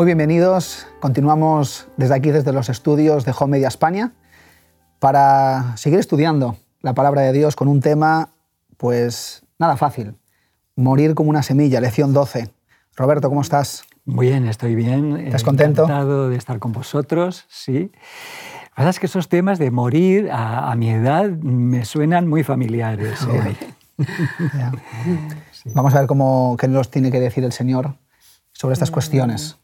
Muy bienvenidos. Continuamos desde aquí, desde los estudios de Home Media España, para seguir estudiando la palabra de Dios con un tema, pues nada fácil. Morir como una semilla, lección 12. Roberto, ¿cómo estás? Muy bien, estoy bien. ¿Estás contento? Encantado de estar con vosotros, sí. La verdad es que esos temas de morir a, mi edad me suenan muy familiares. Vamos a ver cómo, qué nos tiene que decir el Señor sobre estas cuestiones.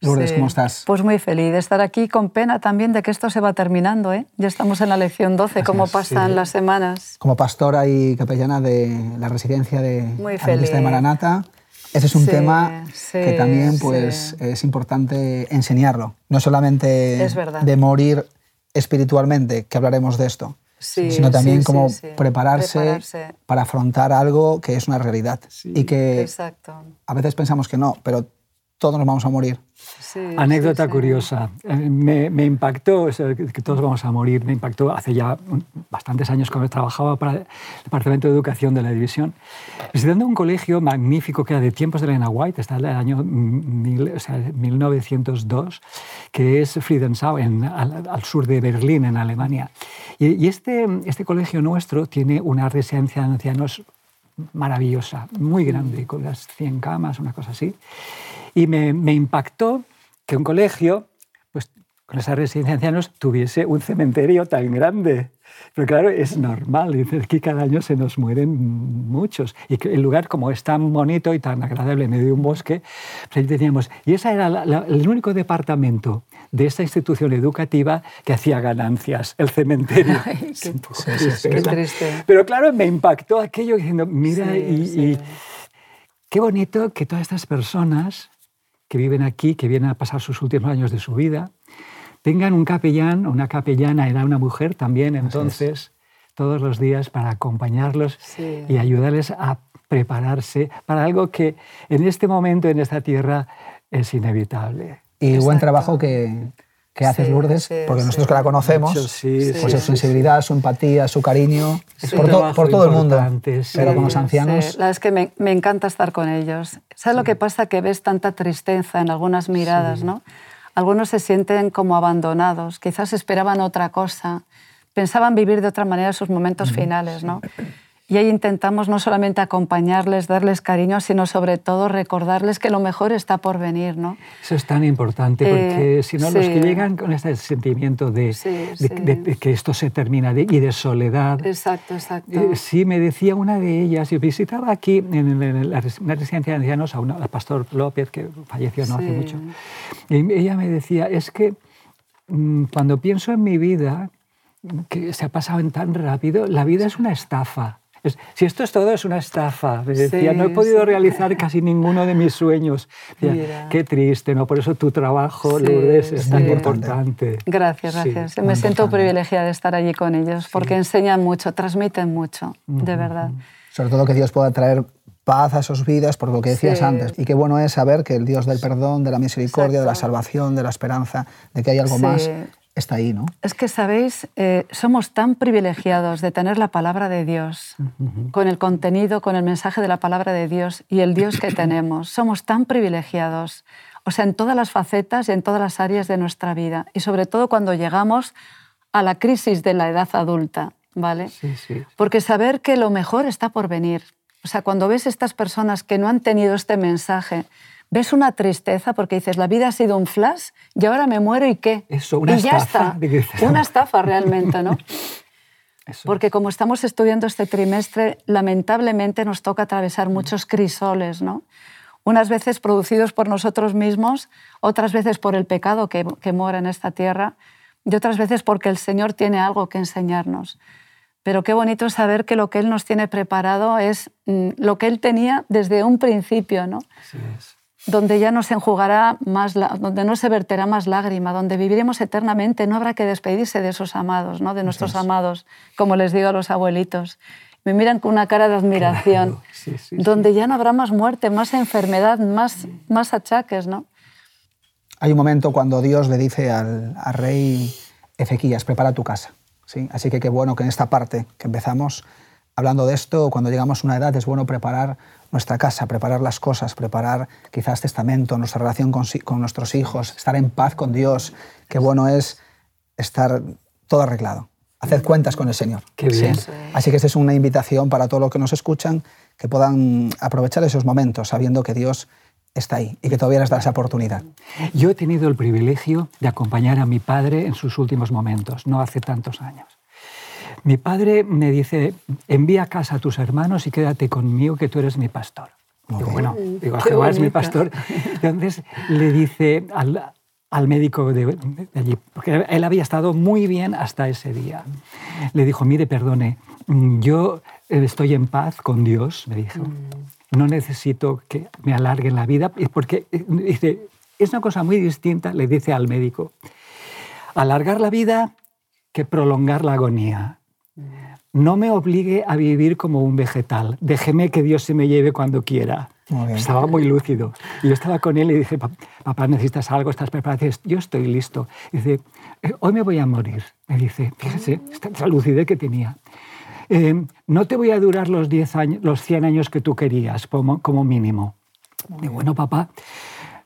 Lourdes, ¿cómo estás? Pues muy feliz de estar aquí, con pena también de que esto se va terminando. ¿eh? Ya estamos en la lección 12, cómo pasan las semanas. Como pastora y capellana de la residencia de de Maranata, ese es un tema que también pues, es importante enseñarlo. No solamente de morir espiritualmente, que hablaremos de esto, sino también como prepararse, para afrontar algo que es una realidad. y que a veces pensamos que no, pero todos nos vamos a morir. Anécdota curiosa. Eh, me, impactó, que todos vamos a morir, me impactó hace ya bastantes años cuando trabajaba para el Departamento de Educación de la División, visitando un colegio magnífico que era de tiempos de Elena White, está el año 1902, que es Friedensau, en, al, sur de Berlín, en Alemania. Y, este, este colegio nuestro tiene una residencia de ancianos maravillosa, muy grande, con las 100 camas, una cosa así. Y me, me impactó que un colegio, pues con esa residencia de ancianos, tuviese un cementerio tan grande. Pero claro, es normal, aquí cada año se nos mueren muchos. Y que el lugar, como es tan bonito y tan agradable en medio de un bosque, pues teníamos. Y ese era el único departamento de esta institución educativa que hacía ganancias, el cementerio. qué, triste. Pero claro, me impactó aquello diciendo, mira, y qué bonito que todas estas personas que viven aquí, que vienen a pasar sus últimos años de su vida, tengan un capellán o una capellana, era una mujer también entonces, todos los días para acompañarlos y ayudarles a prepararse para algo que en este momento, en esta tierra, es inevitable. Y buen trabajo que, que haces, Lourdes, porque nosotros que la conocemos, pues su sensibilidad, su empatía, su cariño, por, por, todo el mundo. Pero con los ancianos... La es que me, me, encanta estar con ellos. ¿Sabes lo que pasa? Que ves tanta tristeza en algunas miradas, ¿no? Algunos se sienten como abandonados, quizás esperaban otra cosa, pensaban vivir de otra manera sus momentos finales, ¿no? Y ahí intentamos no solamente acompañarles, darles cariño, sino sobre todo recordarles que lo mejor está por venir. ¿no? Eso es tan importante, porque eh, si no, los que llegan con este sentimiento de, de, que esto se termina y de soledad. Exacto, exacto. Eh, sí, me decía una de ellas, yo visitaba aquí en, la, una residencia de ancianos a una, Pastor López, que falleció no hace mucho, y ella me decía, es que mm, cuando pienso en mi vida, que se ha pasado en tan rápido, la vida es una estafa si esto es todo, es una estafa. decía, no he podido realizar casi ninguno de mis sueños. qué triste, ¿no? Por eso tu trabajo, Lourdes, es tan importante. Gracias, gracias. Me siento privilegiada de estar allí con ellos, porque enseñan mucho, transmiten mucho, de verdad. Sobre todo que Dios pueda traer paz a sus vidas, por lo que decías antes. Y qué bueno es saber que el Dios del perdón, de la misericordia, de la salvación, de la esperanza, de que hay algo más, está ahí, ¿no? Es que, sabéis, eh, somos tan privilegiados de tener la palabra de Dios, con el contenido, con el mensaje de la palabra de Dios y el Dios que tenemos. Somos tan privilegiados, o sea, en todas las facetas y en todas las áreas de nuestra vida. Y sobre todo cuando llegamos a la crisis de la edad adulta, ¿vale? Sí, sí. Porque saber que lo mejor está por venir. O sea, cuando ves estas personas que no han tenido este mensaje, ves una tristeza porque dices, la vida ha sido un flash y ahora me muero y qué. Eso, una y ya está. Una estafa realmente, ¿no? porque como estamos estudiando este trimestre, lamentablemente nos toca atravesar muchos crisoles, ¿no? Unas veces producidos por nosotros mismos, otras veces por el pecado que, que mora en esta tierra y otras veces porque el Señor tiene algo que enseñarnos. Pero qué bonito saber que lo que Él nos tiene preparado es mm, lo que Él tenía desde un principio, ¿no? Así es donde ya no se enjugará más, donde no se verterá más lágrima, donde viviremos eternamente. No habrá que despedirse de esos amados, ¿no? de nuestros amados, como les digo a los abuelitos. Me miran con una cara de admiración, donde ya no habrá más muerte, más enfermedad, más, más achaques. ¿no? Hay un momento cuando Dios le dice al, rey Ezequías, prepara tu casa. ¿sí? Así que qué bueno que en esta parte que empezamos hablando de esto, cuando llegamos a una edad es bueno preparar nuestra casa, preparar las cosas, preparar quizás testamento, nuestra relación con, con nuestros hijos, estar en paz con Dios. Qué bueno es estar todo arreglado, hacer cuentas con el Señor. Qué bien. Así que esta es una invitación para todos los que nos escuchan, que puedan aprovechar esos momentos sabiendo que Dios está ahí y que todavía les da esa oportunidad. Yo he tenido el privilegio de acompañar a mi padre en sus últimos momentos, no hace tantos años. Mi padre me dice, envía a casa a tus hermanos y quédate conmigo que tú eres mi pastor. Digo, bueno, digo, Jehová es mi pastor. Entonces le dice al, al médico de, allí, porque él había estado muy bien hasta ese día. Le dijo, mire, perdone, yo estoy en paz con Dios, me dijo. Mm. No necesito que me alarguen la vida, porque dice, es una cosa muy distinta, le dice al médico, alargar la vida que prolongar la agonía. No me obligue a vivir como un vegetal, déjeme que Dios se me lleve cuando quiera. Estaba muy lúcido. Y yo estaba con él y dije, papá, ¿necesitas algo? ¿Estás preparado? yo estoy listo. dice, eh, hoy me voy a morir. Me dice, fíjese, esta lucidez que tenía. Eh, no te voy a durar los, 10 años, los 100 años que tú querías, como, como mínimo. Y bueno, papá,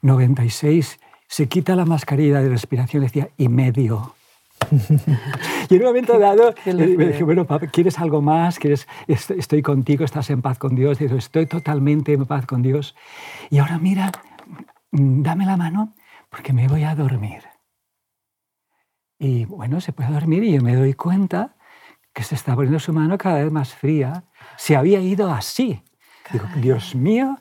96, se quita la mascarilla de respiración, decía, y medio. Y en un momento dado me dije, bueno, papá, ¿quieres algo más? ¿Quieres, estoy contigo, estás en paz con Dios. Digo, estoy totalmente en paz con Dios. Y ahora mira, mm, dame la mano porque me voy a dormir. Y bueno, se puede dormir y yo me doy cuenta que se está poniendo su mano cada vez más fría. Se había ido así. Digo, Dios mío,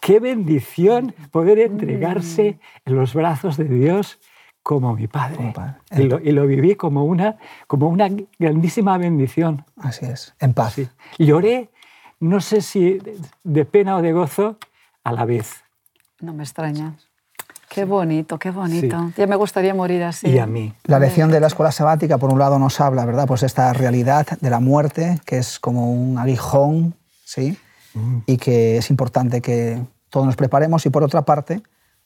qué bendición poder entregarse en los brazos de Dios como mi padre. Y, lo, viví como una, como una grandísima bendición. Así es, en paz. Lloré, no sé si de pena o de gozo, a la vez. No me extraña. Qué bonito, qué bonito. Ya me gustaría morir así. Y a mí. La lección de la escuela sabática, por un lado, nos habla, ¿verdad? Pues esta realidad de la muerte, que es como un aguijón, ¿sí? Mm. Y que es importante que todos nos preparemos. Y por otra parte,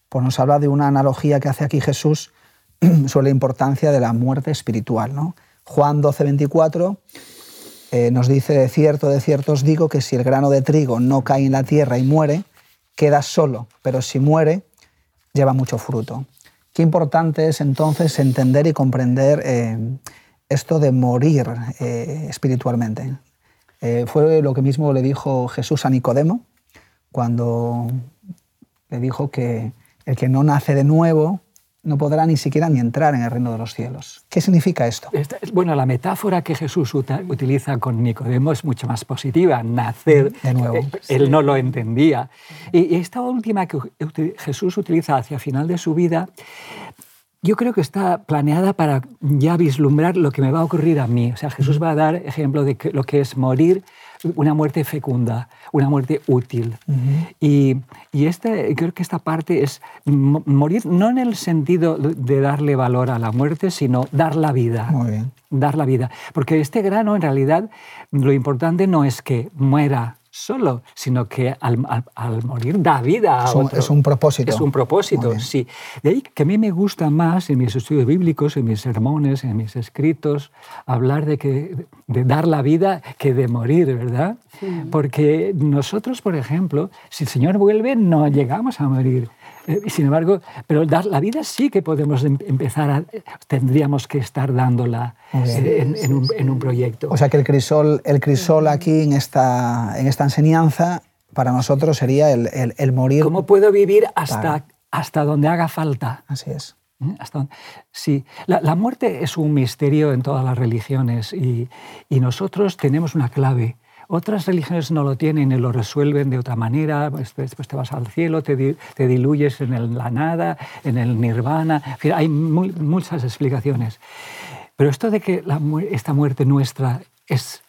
pues nos habla de una analogía que hace aquí Jesús sobre la importancia de la muerte espiritual. ¿no? Juan 12, 24 eh, nos dice, de cierto, de cierto os digo que si el grano de trigo no cae en la tierra y muere, queda solo, pero si muere, lleva mucho fruto. Qué importante es entonces entender y comprender eh, esto de morir eh, espiritualmente. fue lo que mismo le dijo Jesús a Nicodemo cuando le dijo que el que no nace de nuevo no podrá ni siquiera ni entrar en el reino de los cielos. ¿Qué significa esto? bueno, la metáfora que Jesús utiliza con Nicodemo es mucho más positiva, nacer. De nuevo. Eh, él no lo entendía. Y esta última que Jesús utiliza hacia el final de su vida, yo creo que está planeada para ya vislumbrar lo que me va a ocurrir a mí. O sea, Jesús va a dar ejemplo de lo que es morir una muerte fecunda, una muerte útil. Y, y este, creo que esta parte es morir no en el sentido de darle valor a la muerte, sino dar la vida. Muy bien. Dar la vida. Porque este grano, en realidad, lo importante no es que muera solo, sino que al, morir da vida a es un, otro. Es un propósito. Es un propósito, sí. De ahí que a mí me gusta más en mis estudios bíblicos, en mis sermones, en mis escritos, hablar de, que, de dar la vida que de morir, ¿verdad? Porque nosotros, por ejemplo, si el Señor vuelve, no llegamos a morir. Eh, sin embargo, pero dar la vida sí que podemos em, empezar a, tendríamos que estar dándola eh, en, un, proyecto. O sea que el crisol, el crisol aquí en esta, en esta enseñanza para nosotros sería el, el, morir. ¿Cómo puedo vivir hasta, hasta donde haga falta? Así es. ¿Eh? Hasta, sí, la, la, muerte es un misterio en todas las religiones y, y nosotros tenemos una clave otras religiones no lo tienen y lo resuelven de otra manera, pues, después te vas al cielo, te, diluyes en la nada, en el nirvana, hay muchas explicaciones. Pero esto de que esta muerte nuestra es,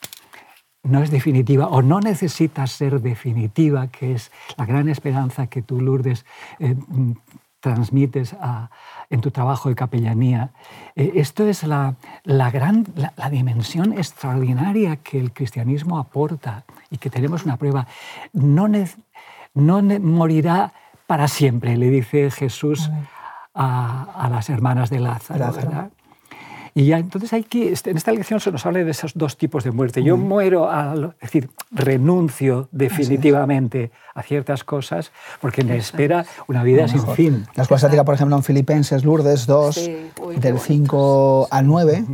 no es definitiva o no necesita ser definitiva, que es la gran esperanza que tú, Lourdes, eh, transmites a, en tu trabajo de capellanía. Eh, esto es la, la gran, la, dimensión extraordinaria que el cristianismo aporta y que tenemos una prueba. No, no morirá para siempre, le dice Jesús a, a las hermanas de Lázaro. Y ya, entonces hay que, este, en esta lección se nos habla de esos dos tipos de muerte. Yo muero, al, es decir, renuncio definitivamente a ciertas cosas porque me espera una vida sin fin. La escuela estática, por ejemplo, en Filipenses, Lourdes 2, del 5 al 9,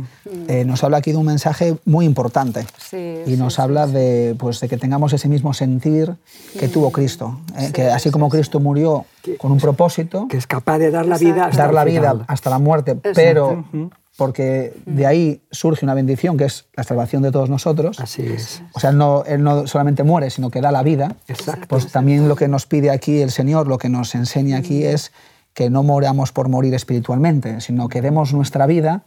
eh, nos habla aquí de un mensaje muy importante. y nos habla de, pues, de que tengamos ese mismo sentir que tuvo Cristo. Eh, que así como Cristo murió con un propósito... Que es capaz de dar la vida hasta, dar la, vida hasta la muerte, pero porque de ahí surge una bendición que es la salvación de todos nosotros. Así es. O sea, él no, él no solamente muere, sino que da la vida. Exacto. Pues también lo que nos pide aquí el Señor, lo que nos enseña aquí es que no moramos por morir espiritualmente, sino que demos nuestra vida,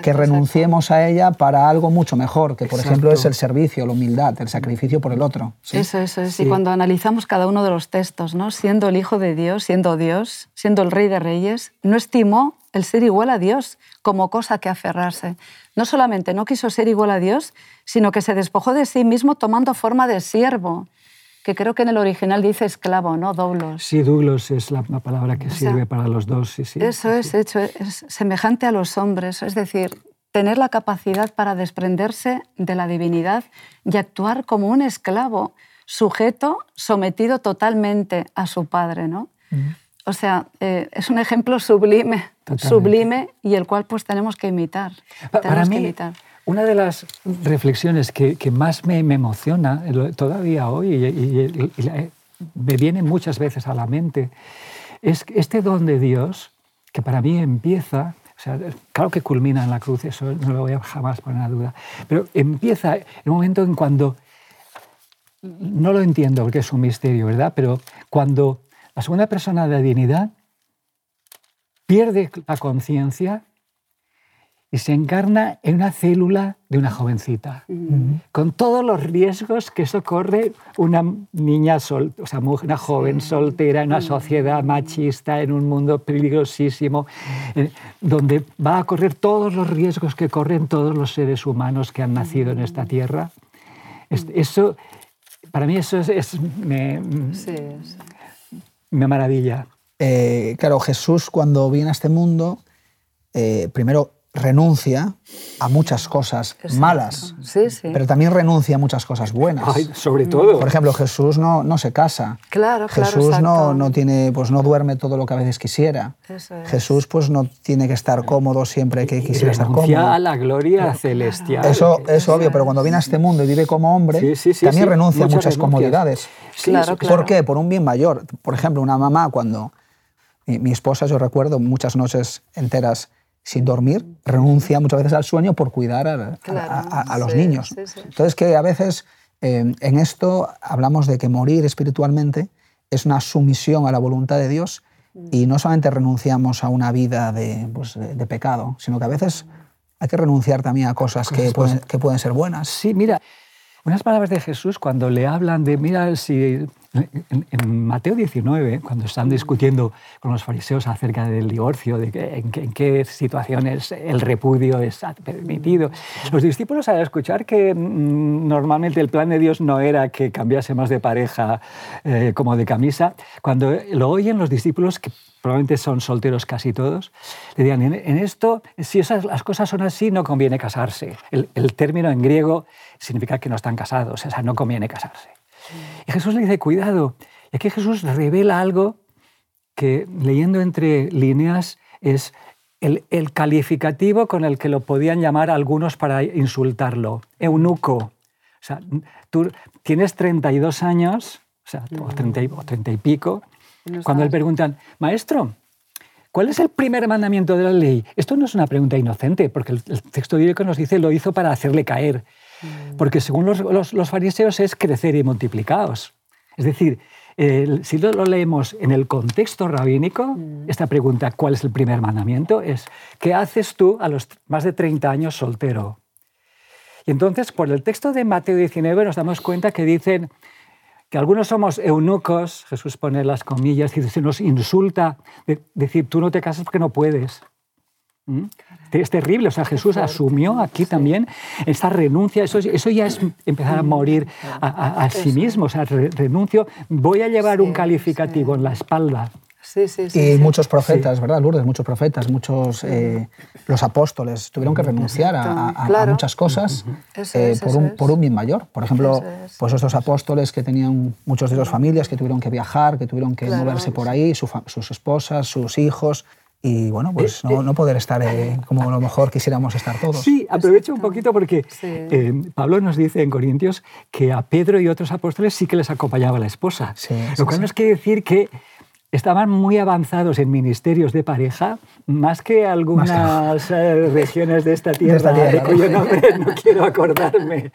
que renunciemos a ella para algo mucho mejor, que por ejemplo es el servicio, la humildad, el sacrificio por el otro. Eso, eso es. Y cuando analizamos cada uno de los textos, ¿no? siendo el Hijo de Dios, siendo Dios, siendo el Rey de Reyes, no estimó el ser igual a Dios como cosa que aferrarse. No solamente no quiso ser igual a Dios, sino que se despojó de sí mismo tomando forma de siervo que creo que en el original dice esclavo, ¿no? Doblos. Sí, doblos es la, palabra que sirve para los dos. Sí, sí. Eso es, hecho, es semejante a los hombres, es decir, tener la capacidad para desprenderse de la divinidad y actuar como un esclavo, sujeto, sometido totalmente a su padre, ¿no? O sea, eh, es un ejemplo sublime, sublime y el cual pues tenemos que imitar. para mí, que imitar. Una de las reflexiones que, más me, emociona todavía hoy y, me viene muchas veces a la mente es este don de Dios que para mí empieza, o sea, claro que culmina en la cruz, eso no lo voy a jamás poner a duda, pero empieza un momento en cuando, no lo entiendo porque es un misterio, ¿verdad? Pero cuando la segunda persona de la divinidad pierde la conciencia y se encarna en una célula de una jovencita, con todos los riesgos que eso corre una niña, sol, o sea, una joven soltera en una sociedad machista, en un mundo peligrosísimo, eh, donde va a correr todos los riesgos que corren todos los seres humanos que han nacido en esta tierra. Eso, para mí eso es, me, me maravilla. Eh, claro, Jesús cuando viene a este mundo, eh, primero renuncia a muchas cosas malas, pero también renuncia a muchas cosas buenas. sobre todo. Por ejemplo, Jesús no, no se casa. Claro, Jesús no, no, tiene, pues no duerme todo lo que a veces quisiera. Jesús pues no tiene que estar cómodo siempre que quisiera estar cómodo. a la gloria celestial. Eso es obvio, pero cuando viene a este mundo y vive como hombre, también renuncia a muchas comodidades. Claro, ¿Por qué? Por un bien mayor. Por ejemplo, una mamá cuando... mi esposa, yo recuerdo muchas noches enteras sin dormir, renuncia muchas veces al sueño por cuidar a, los niños. Entonces, que a veces eh, en esto hablamos de que morir espiritualmente es una sumisión a la voluntad de Dios mm. y no solamente renunciamos a una vida pues, de, de, pecado, sino que a veces hay que renunciar también a cosas que pueden, que pueden ser buenas. Sí, mira, unas palabras de Jesús cuando le hablan de, mira, si en, Mateo 19, cuando están discutiendo con los fariseos acerca del divorcio, de en, qué situaciones el repudio es permitido, los discípulos al escuchar que mm, normalmente el plan de Dios no era que cambiase más de pareja eh, como de camisa, cuando lo oyen los discípulos, que probablemente son solteros casi todos, le digan, en, esto, si esas, las cosas son así, no conviene casarse. El, el término en griego significa que no están casados, o sea, no conviene casarse. Y Jesús le dice, cuidado. Y aquí Jesús revela algo que leyendo entre líneas es el, el, calificativo con el que lo podían llamar algunos para insultarlo, eunuco. O sea, tú tienes 32 años, o sea, o 30, o 30 y pico, cuando le preguntan, maestro, ¿cuál es el primer mandamiento de la ley? Esto no es una pregunta inocente, porque el, texto bíblico nos dice lo hizo para hacerle caer. Mm. Porque según los, fariseos es crecer y multiplicaos. Es decir, si lo, leemos en el contexto rabínico, mm. esta pregunta, ¿cuál es el primer mandamiento? Es, ¿qué haces tú a los más de 30 años soltero? Y entonces, por el texto de Mateo 19 nos damos cuenta que dicen, que algunos somos eunucos, Jesús pone las comillas, y se nos insulta, decir, tú no te casas porque no puedes. ¿Mm? Es terrible, o sea, Jesús asumió aquí también esta renuncia, eso, eso ya es empezar a morir a, sí mismo, o sea, renuncio, voy a llevar un calificativo en la espalda. Y muchos profetas, ¿verdad, Lourdes? Muchos profetas, muchos... Eh, los apóstoles tuvieron que renunciar a, muchas cosas eh, por, un, por, un, bien mayor. Por ejemplo, pues estos apóstoles que tenían muchos de sus familias, que tuvieron que viajar, que tuvieron que moverse por ahí, sus esposas, sus hijos, y bueno, pues no, no poder estar eh, como a lo mejor quisiéramos estar todos. Sí, aprovecho un poquito porque Pablo nos dice en Corintios que a Pedro y otros apóstoles sí que les acompañaba la esposa. lo cual nos quiere decir que estaban muy avanzados en ministerios de pareja, más que algunas eh, regiones de esta tierra, de, cuyo nombre no quiero acordarme.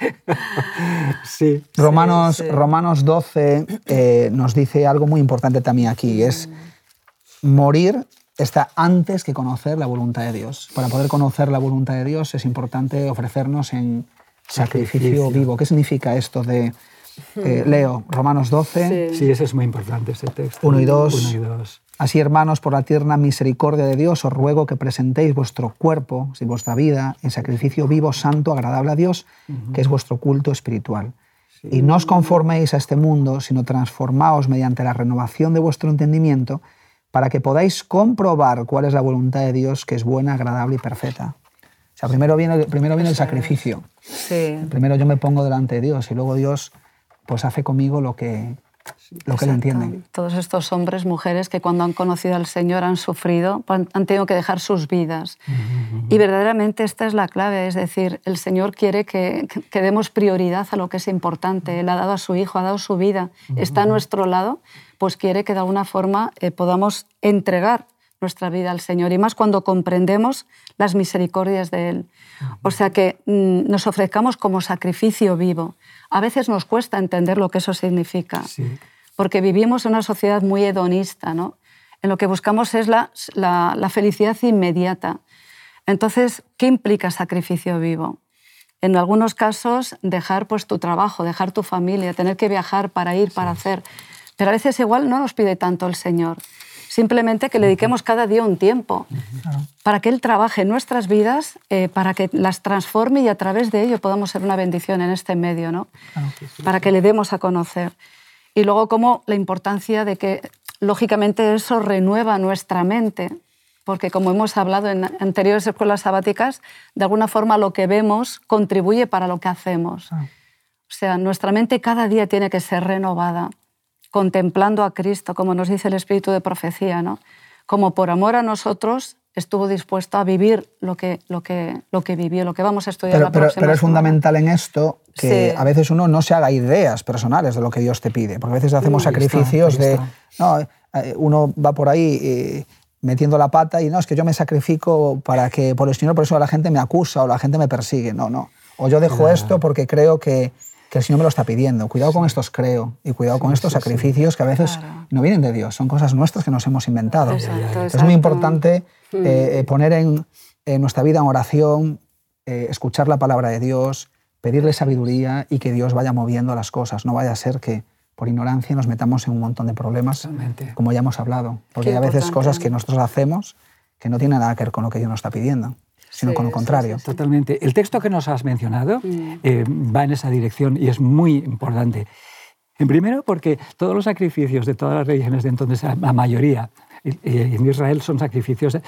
sí. Romanos, Romanos 12 eh, nos dice algo muy importante también aquí, es morir está antes que conocer la voluntad de Dios. Para poder conocer la voluntad de Dios es importante ofrecernos en sacrificio, vivo. ¿Qué significa esto de eh, leo Romanos 12. Sí. eso es muy importante, ese texto. 1 y 2. Así, hermanos, por la tierna misericordia de Dios, os ruego que presentéis vuestro cuerpo, y vuestra vida, en sacrificio vivo, santo, agradable a Dios, que es vuestro culto espiritual. Y no os conforméis a este mundo, sino transformaos mediante la renovación de vuestro entendimiento, para que podáis comprobar cuál es la voluntad de Dios, que es buena, agradable y perfecta. O sea, primero viene, primero viene el sacrificio. Sí. Primero yo me pongo delante de Dios y luego Dios pues hace conmigo lo que, lo que le entienden. Todos estos hombres, mujeres que cuando han conocido al Señor han sufrido, han tenido que dejar sus vidas. Y verdaderamente esta es la clave, es decir, el Señor quiere que, que, demos prioridad a lo que es importante. Él ha dado a su Hijo, ha dado su vida, está a nuestro lado, pues quiere que de alguna forma eh, podamos entregar nuestra vida al Señor. Y más cuando comprendemos las misericordias de Él. O sea que mm, nos ofrezcamos como sacrificio vivo. A veces nos cuesta entender lo que eso significa, porque vivimos en una sociedad muy hedonista, ¿no? En lo que buscamos es la, la, felicidad inmediata. Entonces, ¿qué implica sacrificio vivo? En algunos casos, dejar pues, tu trabajo, dejar tu familia, tener que viajar para ir, para hacer. Pero a veces igual no nos pide tanto el Señor. Simplemente que le dediquemos cada día un tiempo para que Él trabaje en nuestras vidas, eh, para que las transforme y a través de ello podamos ser una bendición en este medio, ¿no? Para que le demos a conocer. Y luego como la importancia de que, lógicamente, eso renueva nuestra mente, porque como hemos hablado en anteriores escuelas sabáticas, de alguna forma lo que vemos contribuye para lo que hacemos. Ah. O sea, nuestra mente cada día tiene que ser renovada contemplando a Cristo, como nos dice el espíritu de profecía, ¿no? Como por amor a nosotros estuvo dispuesto a vivir lo que, lo que, lo que vivió, lo que vamos a estudiar pero, la próxima Pero es fundamental en esto que a veces uno no se haga ideas personales de lo que Dios te pide, porque a veces hacemos sacrificios de... No, eh, uno va por ahí... Eh, metiendo la pata y no, es que yo me sacrifico para que por el Señor, por eso la gente me acusa o la gente me persigue. No, no. O yo dejo esto porque creo que, que el Señor me lo está pidiendo. Cuidado con estos creo y cuidado con estos sacrificios que a veces no vienen de Dios, son cosas nuestras que nos hemos inventado. Es muy importante mm. eh, eh, poner en, nuestra vida en oración, eh, escuchar la palabra de Dios, pedirle sabiduría y que Dios vaya moviendo las cosas. No vaya a ser que por ignorancia nos metamos en un montón de problemas, como ya hemos hablado. Porque hay a veces cosas que nosotros hacemos que no tienen nada que ver con lo que Dios nos está pidiendo sino con lo contrario. Totalmente. El texto que nos has mencionado mm. eh, va en esa dirección y es muy importante. En primero, porque todos los sacrificios de todas las religiones de entonces, la mayoría, en Israel son sacrificios de,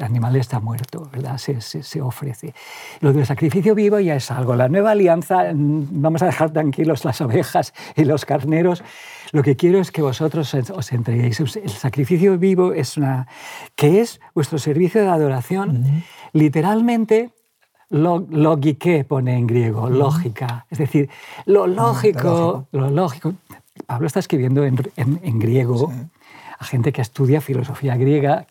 animales está muerto, ¿verdad? Se, se, ofrece. Lo del sacrificio vivo ya es algo. La nueva alianza, mm, vamos a dejar tranquilos las ovejas y los carneros. Lo que quiero es que vosotros os entreguéis. El sacrificio vivo es una, que es vuestro servicio de adoración, literalmente lo, logique pone en griego, lógica. Es decir, lo lógico, lo lógico. Pablo está escribiendo en, en, griego a gente que estudia filosofía griega,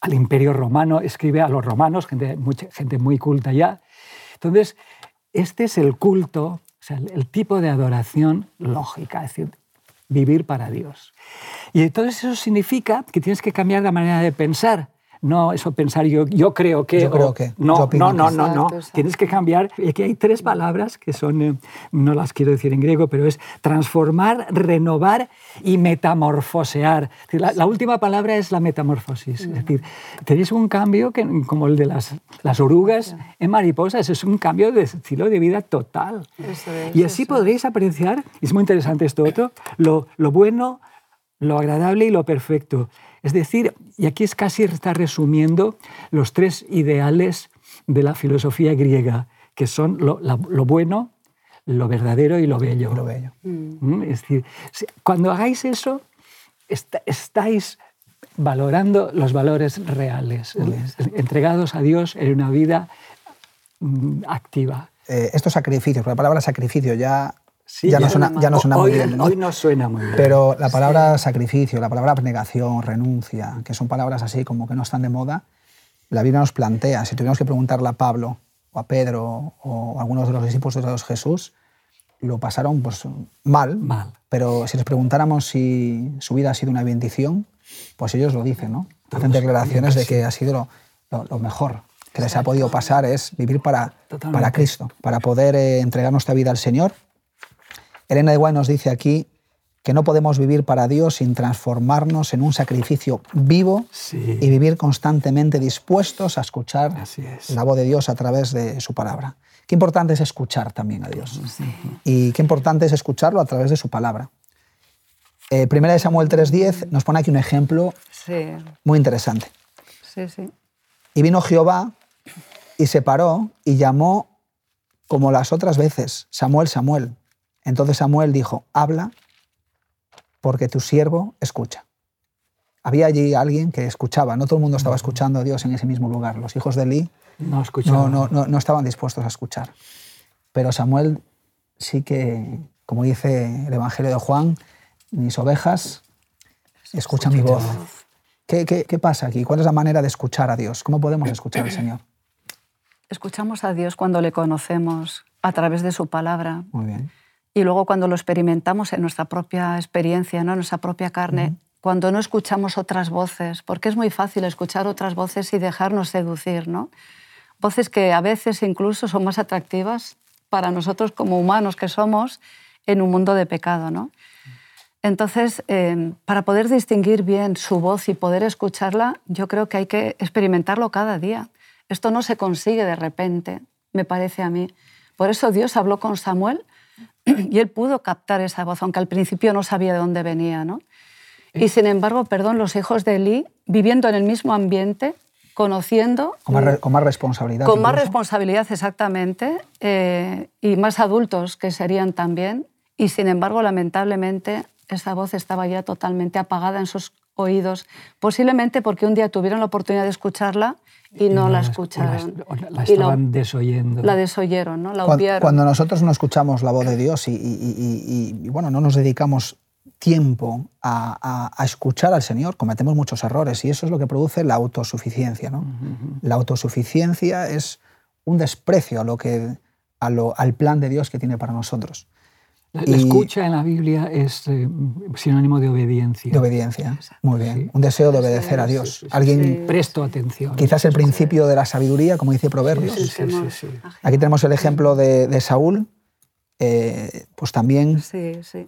al imperio romano, escribe a los romanos, gente, mucha, gente muy culta ya. Entonces, este es el culto, o sea, el, tipo de adoración lógica, es decir, vivir para Dios. Y entonces eso significa que tienes que cambiar la manera de pensar no eso pensar yo, yo creo que... Yo creo que. No, no, no, no, no. Tienes que cambiar. Aquí hay tres palabras que son, eh, no las quiero decir en griego, pero es transformar, renovar y metamorfosear. La, última palabra es la metamorfosis. Es decir, tenéis un cambio que, como el de las, las orugas en mariposas, es un cambio de estilo de vida total. y así podréis apreciar, y es muy interesante esto otro, lo, lo bueno, lo agradable y lo perfecto. Es decir, y aquí es casi está resumiendo los tres ideales de la filosofía griega, que son lo, bueno, lo verdadero y lo bello. Lo bello. ¿Mm? Es decir, cuando hagáis eso, estáis valorando los valores reales, entregados a Dios en una vida mm, activa. Eh, estos sacrificios, la palabra sacrificio ya ya, no suena, ya, no suena, muy bien. Hoy no suena muy bien. Pero la palabra sacrificio, la palabra abnegación, renuncia, que son palabras así como que no están de moda, la Biblia nos plantea, si tuviéramos que preguntarle a Pablo o a Pedro o a algunos de los discípulos de Jesús, lo pasaron pues, mal, mal, pero si les preguntáramos si su vida ha sido una bendición, pues ellos lo dicen, ¿no? Hacen declaraciones de que ha sido lo, mejor que les ha podido pasar es vivir para, para Cristo, para poder eh, entregar nuestra vida al Señor Elena de Guay nos dice aquí que no podemos vivir para Dios sin transformarnos en un sacrificio vivo y vivir constantemente dispuestos a escuchar la voz de Dios a través de su palabra. Qué importante es escuchar también a Dios. Y qué importante es escucharlo a través de su palabra. Eh, primera de Samuel 3.10 nos pone aquí un ejemplo muy interesante. Y vino Jehová y se paró y llamó como las otras veces, Samuel, Samuel. Entonces Samuel dijo, habla porque tu siervo escucha. Había allí alguien que escuchaba, no todo el mundo estaba escuchando a Dios en ese mismo lugar. Los hijos de Eli no, no, no, no estaban dispuestos a escuchar. Pero Samuel sí que, como dice el Evangelio de Juan, mis ovejas escuchan mi voz. ¿Qué, qué, qué pasa aquí? ¿Cuál es la manera de escuchar a Dios? ¿Cómo podemos escuchar al Señor? Escuchamos a Dios cuando le conocemos a través de su palabra. Muy bien y luego cuando lo experimentamos en nuestra propia experiencia, ¿no? en nuestra propia carne, cuando no escuchamos otras voces, porque es muy fácil escuchar otras voces y dejarnos seducir, ¿no? Voces que a veces incluso son más atractivas para nosotros como humanos que somos en un mundo de pecado, ¿no? Entonces, em, para poder distinguir bien su voz y poder escucharla, yo creo que hay que experimentarlo cada día. Esto no se consigue de repente, me parece a mí. Por eso Dios habló con Samuel y él pudo captar esa voz, aunque al principio no sabía de dónde venía. ¿no? Y sin embargo, perdón, los hijos de Eli, viviendo en el mismo ambiente, conociendo... Con más, con más responsabilidad. Con más responsabilidad, exactamente, eh, y más adultos que serían también. Y sin embargo, lamentablemente, esa voz estaba ya totalmente apagada en sus oídos, posiblemente porque un día tuvieron la oportunidad de escucharla y no, la escucharon. La, estaban desoyendo. La desoyeron, ¿no? La obviaron. Cuando nosotros no escuchamos la voz de Dios y, bueno, no nos dedicamos tiempo a, escuchar al Señor, cometemos muchos errores y eso es lo que produce la autosuficiencia. ¿no? La autosuficiencia es un desprecio a lo que, a lo, al plan de Dios que tiene para nosotros. La, escucha en la Biblia es eh, sinónimo de obediencia. De obediencia, muy bien. Un deseo de obedecer a Dios. Alguien presto atención. Quizás el principio de la sabiduría, como dice Proverbios. Aquí tenemos el ejemplo de, Saúl, eh, pues también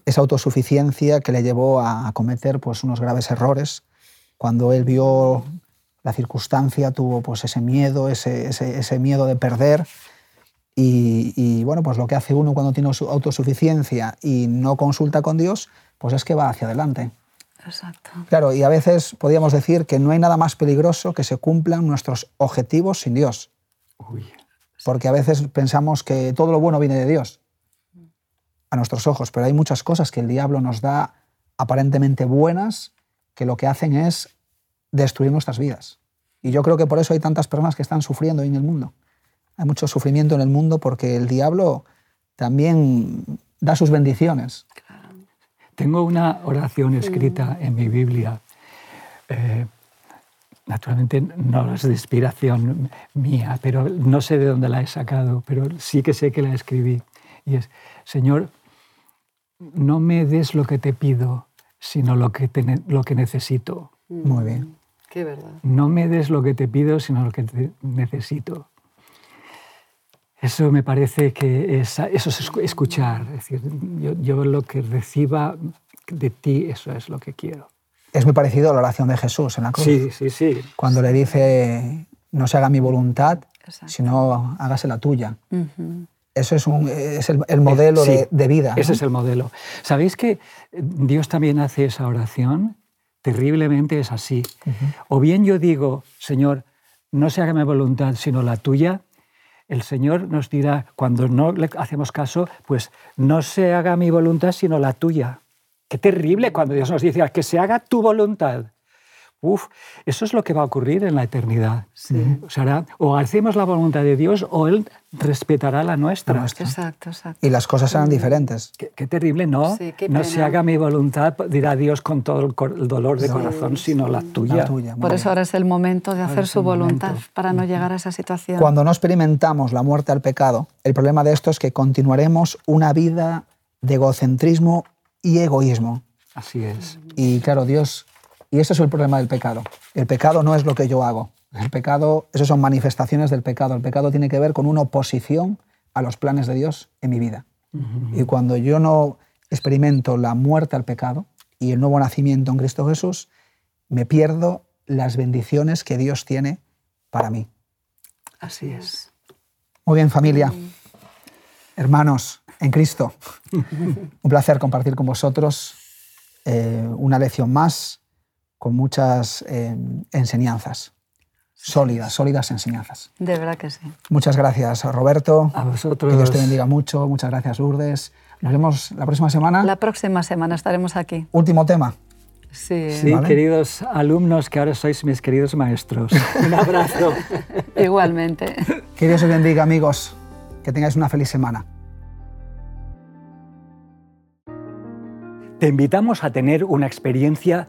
esa autosuficiencia que le llevó a cometer pues, unos graves errores. Cuando él vio la circunstancia, tuvo pues, ese miedo, ese, ese miedo de perder y, bueno, pues lo que hace uno cuando tiene autosuficiencia y no consulta con Dios, pues es que va hacia adelante. Exacto. Claro, y a veces podríamos decir que no hay nada más peligroso que se cumplan nuestros objetivos sin Dios. Porque a veces pensamos que todo lo bueno viene de Dios, a nuestros ojos, pero hay muchas cosas que el diablo nos da aparentemente buenas que lo que hacen es destruir nuestras vidas. Y yo creo que por eso hay tantas personas que están sufriendo hoy en el mundo. Hay mucho sufrimiento en el mundo porque el diablo también da sus bendiciones. Tengo una oración escrita en mi Biblia. Eh, naturalmente no es de inspiración mía, pero no sé de dónde la he sacado, pero sí que sé que la escribí. Y es, Señor, no me des lo que te pido, sino lo que, lo que necesito. Muy bien. Qué verdad. No me des lo que te pido, sino lo que necesito. Eso me parece que es, eso es escuchar. Es decir, yo, lo que reciba de ti, eso es lo que quiero. Es muy parecido a la oración de Jesús en la cruz. Sí, sí, sí. Cuando le dice, no se haga mi voluntad, sino hágase la tuya. eso es, un, es el, modelo de, vida. Ese es el modelo. ¿Sabéis que Dios también hace esa oración? Terriblemente es así. O bien yo digo, Señor, no se haga mi voluntad sino la tuya, el Señor nos dirá, cuando no le hacemos caso, pues no se haga mi voluntad sino la tuya. Qué terrible cuando Dios nos dice que se haga tu voluntad. Uf, eso es lo que va a ocurrir en la eternidad. O, hacemos la voluntad de Dios o Él respetará la nuestra. Exacto, exacto. Y las cosas serán diferentes. Qué, terrible, ¿no? no se haga mi voluntad, dirá Dios con todo el, dolor de corazón, sino la tuya. Por eso ahora es el momento de hacer su voluntad, para no llegar a esa situación. Cuando no experimentamos la muerte al pecado, el problema de esto es que continuaremos una vida de egocentrismo y egoísmo. Así es. Y claro, Dios y ese es el problema del pecado. El pecado no es lo que yo hago. El pecado, esas son manifestaciones del pecado. El pecado tiene que ver con una oposición a los planes de Dios en mi vida. Y cuando yo no experimento la muerte al pecado y el nuevo nacimiento en Cristo Jesús, me pierdo las bendiciones que Dios tiene para mí. Así es. Muy bien, familia. Hermanos en Cristo, un placer compartir con vosotros eh, una lección más con muchas eh, enseñanzas, sólidas, sólidas enseñanzas. De verdad que sí. Muchas gracias, Roberto. A vosotros. Que Dios te bendiga mucho. Muchas gracias, Lourdes. Nos vemos la próxima semana. La próxima semana estaremos aquí. Último tema. Sí, sí queridos alumnos, que ahora sois mis queridos maestros. Un abrazo. Igualmente. Que Dios os bendiga, amigos. Que tengáis una feliz semana. Te invitamos a tener una experiencia